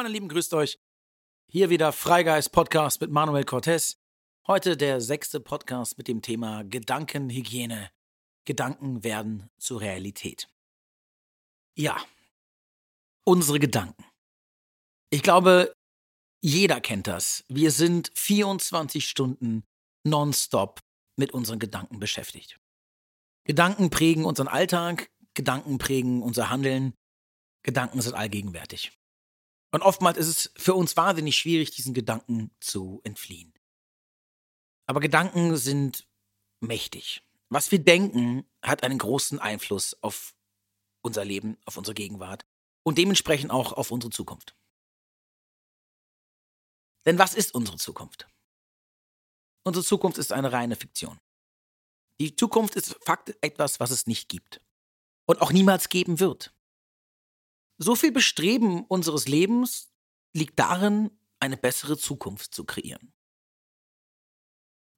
meine Lieben, grüßt euch. Hier wieder Freigeist Podcast mit Manuel Cortez. Heute der sechste Podcast mit dem Thema Gedankenhygiene. Gedanken werden zur Realität. Ja, unsere Gedanken. Ich glaube, jeder kennt das. Wir sind 24 Stunden nonstop mit unseren Gedanken beschäftigt. Gedanken prägen unseren Alltag, Gedanken prägen unser Handeln, Gedanken sind allgegenwärtig. Und oftmals ist es für uns wahnsinnig schwierig, diesen Gedanken zu entfliehen. Aber Gedanken sind mächtig. Was wir denken, hat einen großen Einfluss auf unser Leben, auf unsere Gegenwart und dementsprechend auch auf unsere Zukunft. Denn was ist unsere Zukunft? Unsere Zukunft ist eine reine Fiktion. Die Zukunft ist Fakt etwas, was es nicht gibt und auch niemals geben wird. So viel Bestreben unseres Lebens liegt darin, eine bessere Zukunft zu kreieren.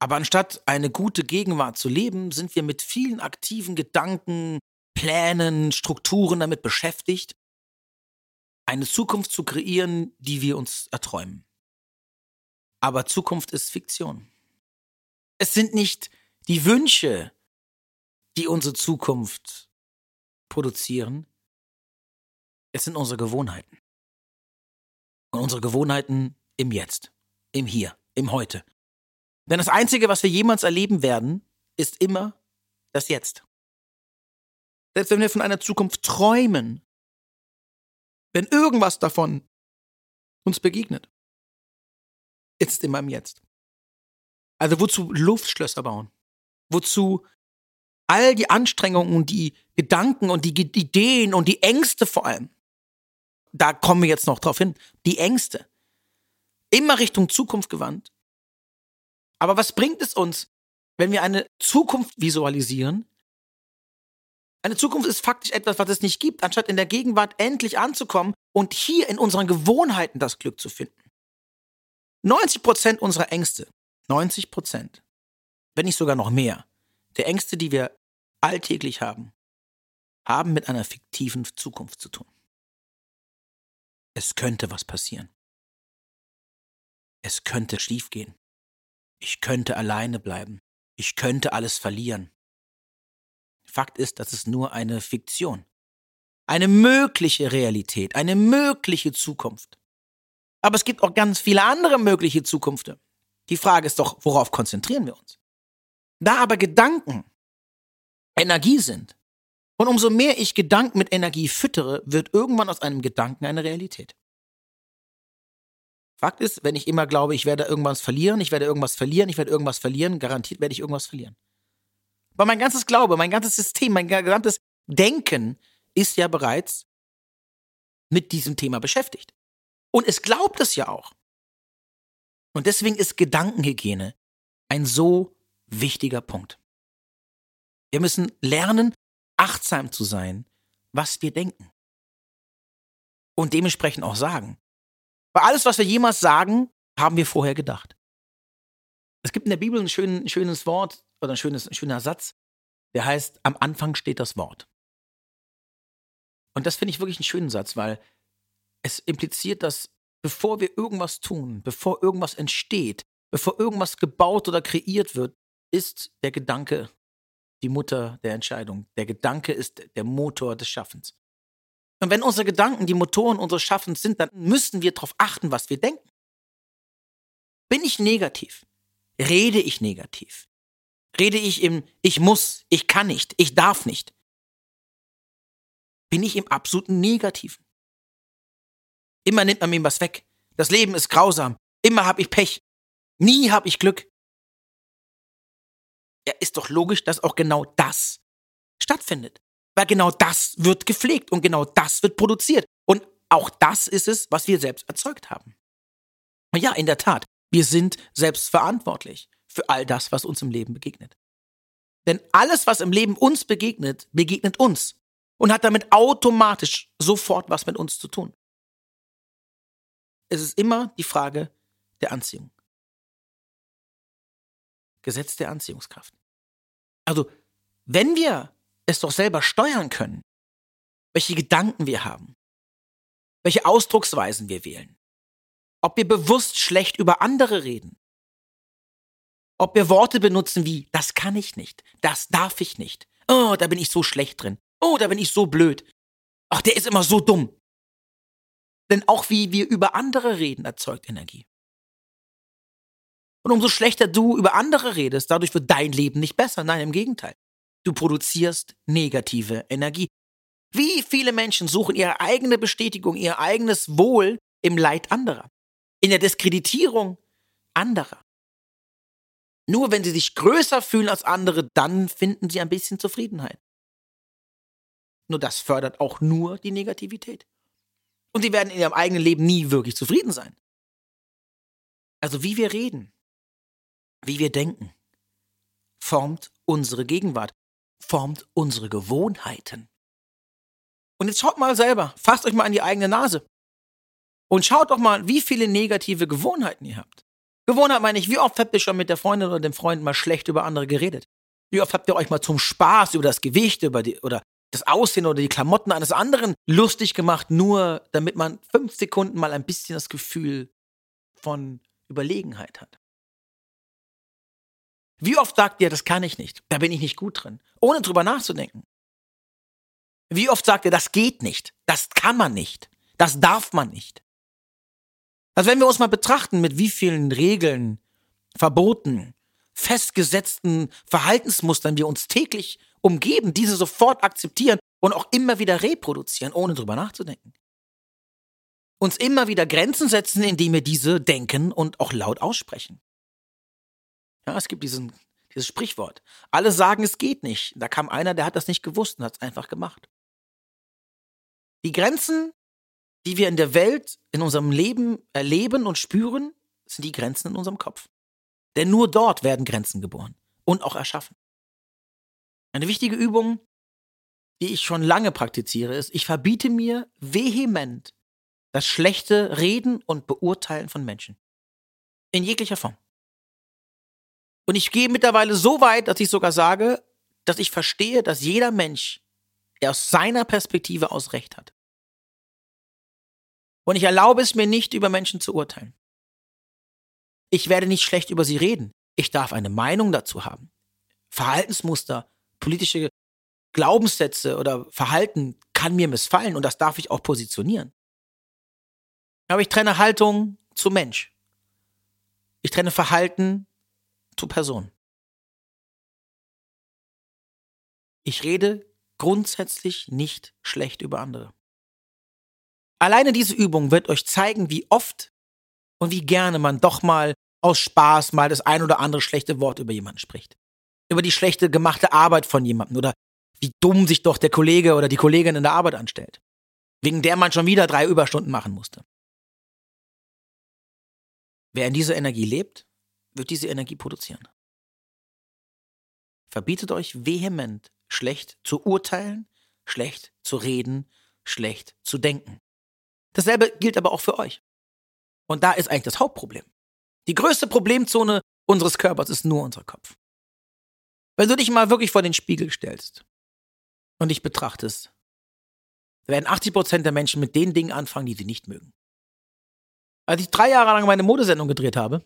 Aber anstatt eine gute Gegenwart zu leben, sind wir mit vielen aktiven Gedanken, Plänen, Strukturen damit beschäftigt, eine Zukunft zu kreieren, die wir uns erträumen. Aber Zukunft ist Fiktion. Es sind nicht die Wünsche, die unsere Zukunft produzieren, es sind unsere Gewohnheiten. Und unsere Gewohnheiten im Jetzt, im Hier, im Heute. Denn das Einzige, was wir jemals erleben werden, ist immer das Jetzt. Selbst wenn wir von einer Zukunft träumen, wenn irgendwas davon uns begegnet, ist es immer im Jetzt. Also wozu Luftschlösser bauen? Wozu all die Anstrengungen und die Gedanken und die Ideen und die Ängste vor allem? Da kommen wir jetzt noch drauf hin. Die Ängste. Immer Richtung Zukunft gewandt. Aber was bringt es uns, wenn wir eine Zukunft visualisieren? Eine Zukunft ist faktisch etwas, was es nicht gibt, anstatt in der Gegenwart endlich anzukommen und hier in unseren Gewohnheiten das Glück zu finden. 90 Prozent unserer Ängste, 90 Prozent, wenn nicht sogar noch mehr, der Ängste, die wir alltäglich haben, haben mit einer fiktiven Zukunft zu tun. Es könnte was passieren. Es könnte schiefgehen. Ich könnte alleine bleiben. Ich könnte alles verlieren. Fakt ist, das ist nur eine Fiktion. Eine mögliche Realität, eine mögliche Zukunft. Aber es gibt auch ganz viele andere mögliche Zukünfte. Die Frage ist doch, worauf konzentrieren wir uns? Da aber Gedanken Energie sind, und umso mehr ich Gedanken mit Energie füttere, wird irgendwann aus einem Gedanken eine Realität. Fakt ist, wenn ich immer glaube, ich werde irgendwas verlieren, ich werde irgendwas verlieren, ich werde irgendwas verlieren, garantiert werde ich irgendwas verlieren. Aber mein ganzes Glaube, mein ganzes System, mein gesamtes Denken ist ja bereits mit diesem Thema beschäftigt. Und es glaubt es ja auch. Und deswegen ist Gedankenhygiene ein so wichtiger Punkt. Wir müssen lernen, achtsam zu sein, was wir denken. Und dementsprechend auch sagen. Weil alles, was wir jemals sagen, haben wir vorher gedacht. Es gibt in der Bibel ein, schön, ein schönes Wort oder ein, schönes, ein schöner Satz, der heißt, am Anfang steht das Wort. Und das finde ich wirklich einen schönen Satz, weil es impliziert, dass bevor wir irgendwas tun, bevor irgendwas entsteht, bevor irgendwas gebaut oder kreiert wird, ist der Gedanke die Mutter der Entscheidung. Der Gedanke ist der Motor des Schaffens. Und wenn unsere Gedanken die Motoren unseres Schaffens sind, dann müssen wir darauf achten, was wir denken. Bin ich negativ? Rede ich negativ? Rede ich im Ich muss, ich kann nicht, ich darf nicht? Bin ich im absoluten Negativen? Immer nimmt man mir was weg. Das Leben ist grausam. Immer habe ich Pech. Nie habe ich Glück ja, ist doch logisch, dass auch genau das stattfindet. Weil genau das wird gepflegt und genau das wird produziert. Und auch das ist es, was wir selbst erzeugt haben. Und ja, in der Tat, wir sind selbst verantwortlich für all das, was uns im Leben begegnet. Denn alles, was im Leben uns begegnet, begegnet uns und hat damit automatisch sofort was mit uns zu tun. Es ist immer die Frage der Anziehung. Gesetz der Anziehungskraft. Also, wenn wir es doch selber steuern können, welche Gedanken wir haben, welche Ausdrucksweisen wir wählen. Ob wir bewusst schlecht über andere reden. Ob wir Worte benutzen wie, das kann ich nicht, das darf ich nicht. Oh, da bin ich so schlecht drin. Oh, da bin ich so blöd. Ach, der ist immer so dumm. Denn auch wie wir über andere reden, erzeugt Energie. Und umso schlechter du über andere redest, dadurch wird dein Leben nicht besser. Nein, im Gegenteil. Du produzierst negative Energie. Wie viele Menschen suchen ihre eigene Bestätigung, ihr eigenes Wohl im Leid anderer, in der Diskreditierung anderer. Nur wenn sie sich größer fühlen als andere, dann finden sie ein bisschen Zufriedenheit. Nur das fördert auch nur die Negativität. Und sie werden in ihrem eigenen Leben nie wirklich zufrieden sein. Also wie wir reden, wie wir denken, formt unsere Gegenwart, formt unsere Gewohnheiten. Und jetzt schaut mal selber, fasst euch mal an die eigene Nase. Und schaut doch mal, wie viele negative Gewohnheiten ihr habt. Gewohnheit meine ich, wie oft habt ihr schon mit der Freundin oder dem Freund mal schlecht über andere geredet? Wie oft habt ihr euch mal zum Spaß über das Gewicht über die, oder das Aussehen oder die Klamotten eines anderen lustig gemacht, nur damit man fünf Sekunden mal ein bisschen das Gefühl von Überlegenheit hat? Wie oft sagt ihr, das kann ich nicht, da bin ich nicht gut drin, ohne drüber nachzudenken? Wie oft sagt ihr, das geht nicht, das kann man nicht, das darf man nicht? Also wenn wir uns mal betrachten, mit wie vielen Regeln, Verboten, festgesetzten Verhaltensmustern wir uns täglich umgeben, diese sofort akzeptieren und auch immer wieder reproduzieren, ohne drüber nachzudenken. Uns immer wieder Grenzen setzen, indem wir diese denken und auch laut aussprechen. Ja, es gibt diesen, dieses Sprichwort. Alle sagen, es geht nicht. Da kam einer, der hat das nicht gewusst und hat es einfach gemacht. Die Grenzen, die wir in der Welt, in unserem Leben erleben und spüren, sind die Grenzen in unserem Kopf. Denn nur dort werden Grenzen geboren und auch erschaffen. Eine wichtige Übung, die ich schon lange praktiziere, ist, ich verbiete mir vehement das schlechte Reden und Beurteilen von Menschen. In jeglicher Form. Und ich gehe mittlerweile so weit, dass ich sogar sage, dass ich verstehe, dass jeder Mensch aus seiner Perspektive aus Recht hat. Und ich erlaube es mir nicht, über Menschen zu urteilen. Ich werde nicht schlecht über sie reden. Ich darf eine Meinung dazu haben. Verhaltensmuster, politische Glaubenssätze oder Verhalten kann mir missfallen und das darf ich auch positionieren. Aber ich trenne Haltung zu Mensch. Ich trenne Verhalten zu Person. Ich rede grundsätzlich nicht schlecht über andere. Alleine diese Übung wird euch zeigen, wie oft und wie gerne man doch mal aus Spaß mal das ein oder andere schlechte Wort über jemanden spricht. Über die schlechte gemachte Arbeit von jemandem oder wie dumm sich doch der Kollege oder die Kollegin in der Arbeit anstellt. Wegen der man schon wieder drei Überstunden machen musste. Wer in dieser Energie lebt, wird diese Energie produzieren. Verbietet euch vehement, schlecht zu urteilen, schlecht zu reden, schlecht zu denken. Dasselbe gilt aber auch für euch. Und da ist eigentlich das Hauptproblem. Die größte Problemzone unseres Körpers ist nur unser Kopf. Wenn du dich mal wirklich vor den Spiegel stellst und dich betrachtest, werden 80% der Menschen mit den Dingen anfangen, die sie nicht mögen. Als ich drei Jahre lang meine Modesendung gedreht habe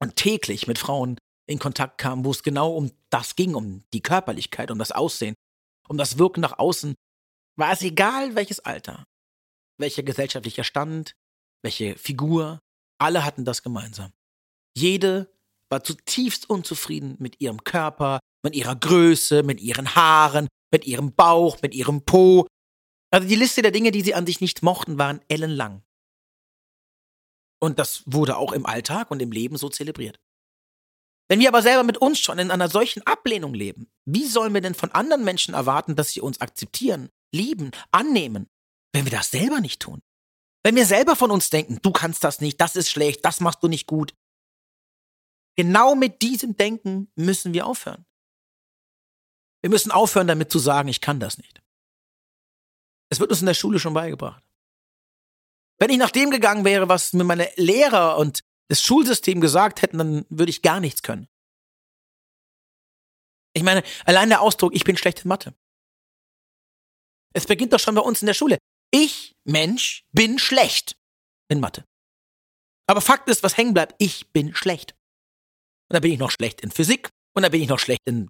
und täglich mit Frauen in Kontakt kam, wo es genau um das ging, um die Körperlichkeit, um das Aussehen, um das Wirken nach außen, war es egal, welches Alter, welcher gesellschaftlicher Stand, welche Figur, alle hatten das gemeinsam. Jede war zutiefst unzufrieden mit ihrem Körper, mit ihrer Größe, mit ihren Haaren, mit ihrem Bauch, mit ihrem Po. Also die Liste der Dinge, die sie an sich nicht mochten, waren ellenlang. Und das wurde auch im Alltag und im Leben so zelebriert. Wenn wir aber selber mit uns schon in einer solchen Ablehnung leben, wie sollen wir denn von anderen Menschen erwarten, dass sie uns akzeptieren, lieben, annehmen, wenn wir das selber nicht tun? Wenn wir selber von uns denken, du kannst das nicht, das ist schlecht, das machst du nicht gut. Genau mit diesem Denken müssen wir aufhören. Wir müssen aufhören damit zu sagen, ich kann das nicht. Es wird uns in der Schule schon beigebracht. Wenn ich nach dem gegangen wäre, was mir meine Lehrer und das Schulsystem gesagt hätten, dann würde ich gar nichts können. Ich meine, allein der Ausdruck, ich bin schlecht in Mathe. Es beginnt doch schon bei uns in der Schule. Ich, Mensch, bin schlecht in Mathe. Aber Fakt ist, was hängen bleibt, ich bin schlecht. Und da bin ich noch schlecht in Physik und da bin ich noch schlecht in,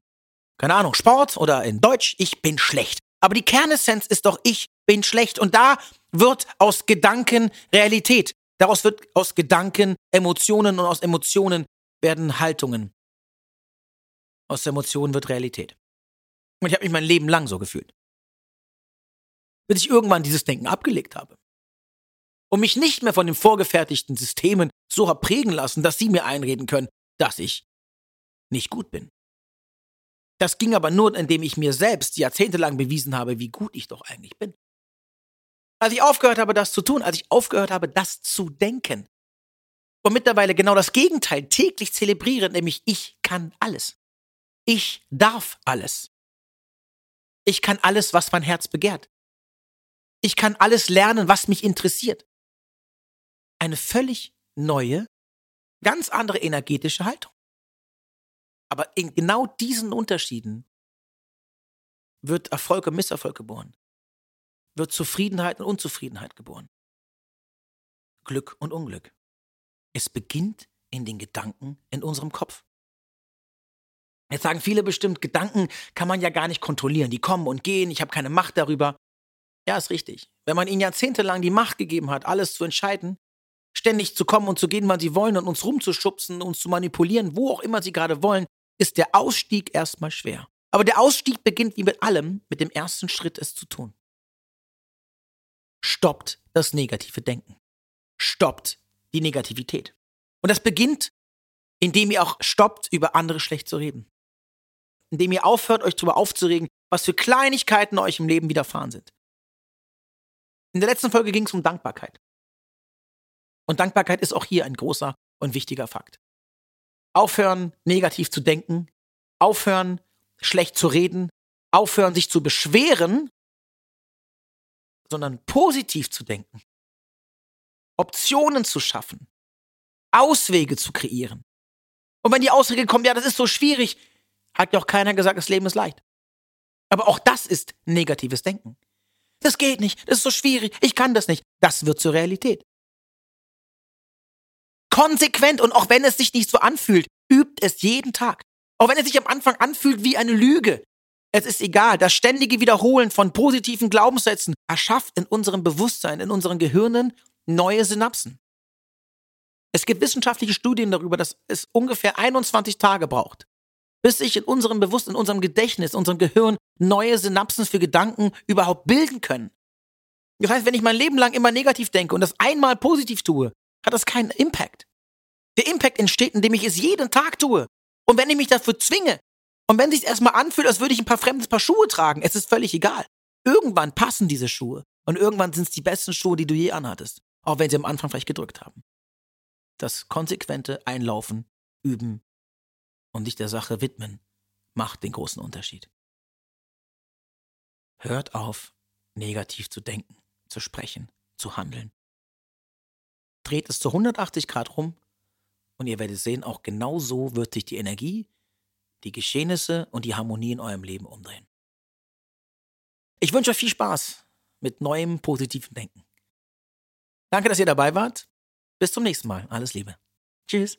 keine Ahnung, Sport oder in Deutsch. Ich bin schlecht. Aber die Kernessenz ist doch, ich bin schlecht. Und da wird aus Gedanken Realität. Daraus wird aus Gedanken Emotionen und aus Emotionen werden Haltungen. Aus Emotionen wird Realität. Und ich habe mich mein Leben lang so gefühlt. Bis ich irgendwann dieses Denken abgelegt habe. Und mich nicht mehr von den vorgefertigten Systemen so habe prägen lassen, dass sie mir einreden können, dass ich nicht gut bin. Das ging aber nur, indem ich mir selbst jahrzehntelang bewiesen habe, wie gut ich doch eigentlich bin. Als ich aufgehört habe, das zu tun, als ich aufgehört habe, das zu denken und mittlerweile genau das Gegenteil täglich zelebriere, nämlich ich kann alles. Ich darf alles. Ich kann alles, was mein Herz begehrt. Ich kann alles lernen, was mich interessiert. Eine völlig neue, ganz andere energetische Haltung. Aber in genau diesen Unterschieden wird Erfolg und Misserfolg geboren. Wird Zufriedenheit und Unzufriedenheit geboren. Glück und Unglück. Es beginnt in den Gedanken in unserem Kopf. Jetzt sagen viele bestimmt, Gedanken kann man ja gar nicht kontrollieren. Die kommen und gehen, ich habe keine Macht darüber. Ja, ist richtig. Wenn man ihnen jahrzehntelang die Macht gegeben hat, alles zu entscheiden, ständig zu kommen und zu gehen, wann sie wollen und uns rumzuschubsen, uns zu manipulieren, wo auch immer sie gerade wollen, ist der Ausstieg erstmal schwer. Aber der Ausstieg beginnt wie mit allem mit dem ersten Schritt, es zu tun. Stoppt das negative Denken. Stoppt die Negativität. Und das beginnt, indem ihr auch stoppt, über andere schlecht zu reden. Indem ihr aufhört, euch darüber aufzuregen, was für Kleinigkeiten euch im Leben widerfahren sind. In der letzten Folge ging es um Dankbarkeit. Und Dankbarkeit ist auch hier ein großer und wichtiger Fakt. Aufhören, negativ zu denken. Aufhören, schlecht zu reden. Aufhören, sich zu beschweren, sondern positiv zu denken. Optionen zu schaffen. Auswege zu kreieren. Und wenn die Auswege kommen, ja, das ist so schwierig, hat ja auch keiner gesagt, das Leben ist leicht. Aber auch das ist negatives Denken. Das geht nicht, das ist so schwierig, ich kann das nicht. Das wird zur Realität konsequent und auch wenn es sich nicht so anfühlt, übt es jeden Tag. Auch wenn es sich am Anfang anfühlt wie eine Lüge. Es ist egal, das ständige Wiederholen von positiven Glaubenssätzen erschafft in unserem Bewusstsein, in unseren Gehirnen neue Synapsen. Es gibt wissenschaftliche Studien darüber, dass es ungefähr 21 Tage braucht, bis sich in unserem Bewusstsein, in unserem Gedächtnis, in unserem Gehirn neue Synapsen für Gedanken überhaupt bilden können. Das heißt, wenn ich mein Leben lang immer negativ denke und das einmal positiv tue, hat das keinen Impact. Der Impact entsteht, indem ich es jeden Tag tue. Und wenn ich mich dafür zwinge, und wenn es sich erstmal anfühlt, als würde ich ein paar fremdes Paar Schuhe tragen, es ist völlig egal. Irgendwann passen diese Schuhe. Und irgendwann sind es die besten Schuhe, die du je anhattest. Auch wenn sie am Anfang vielleicht gedrückt haben. Das konsequente Einlaufen, Üben und sich der Sache widmen macht den großen Unterschied. Hört auf, negativ zu denken, zu sprechen, zu handeln dreht es zu 180 Grad rum und ihr werdet sehen, auch genau so wird sich die Energie, die Geschehnisse und die Harmonie in eurem Leben umdrehen. Ich wünsche euch viel Spaß mit neuem positiven Denken. Danke, dass ihr dabei wart. Bis zum nächsten Mal. Alles Liebe. Tschüss.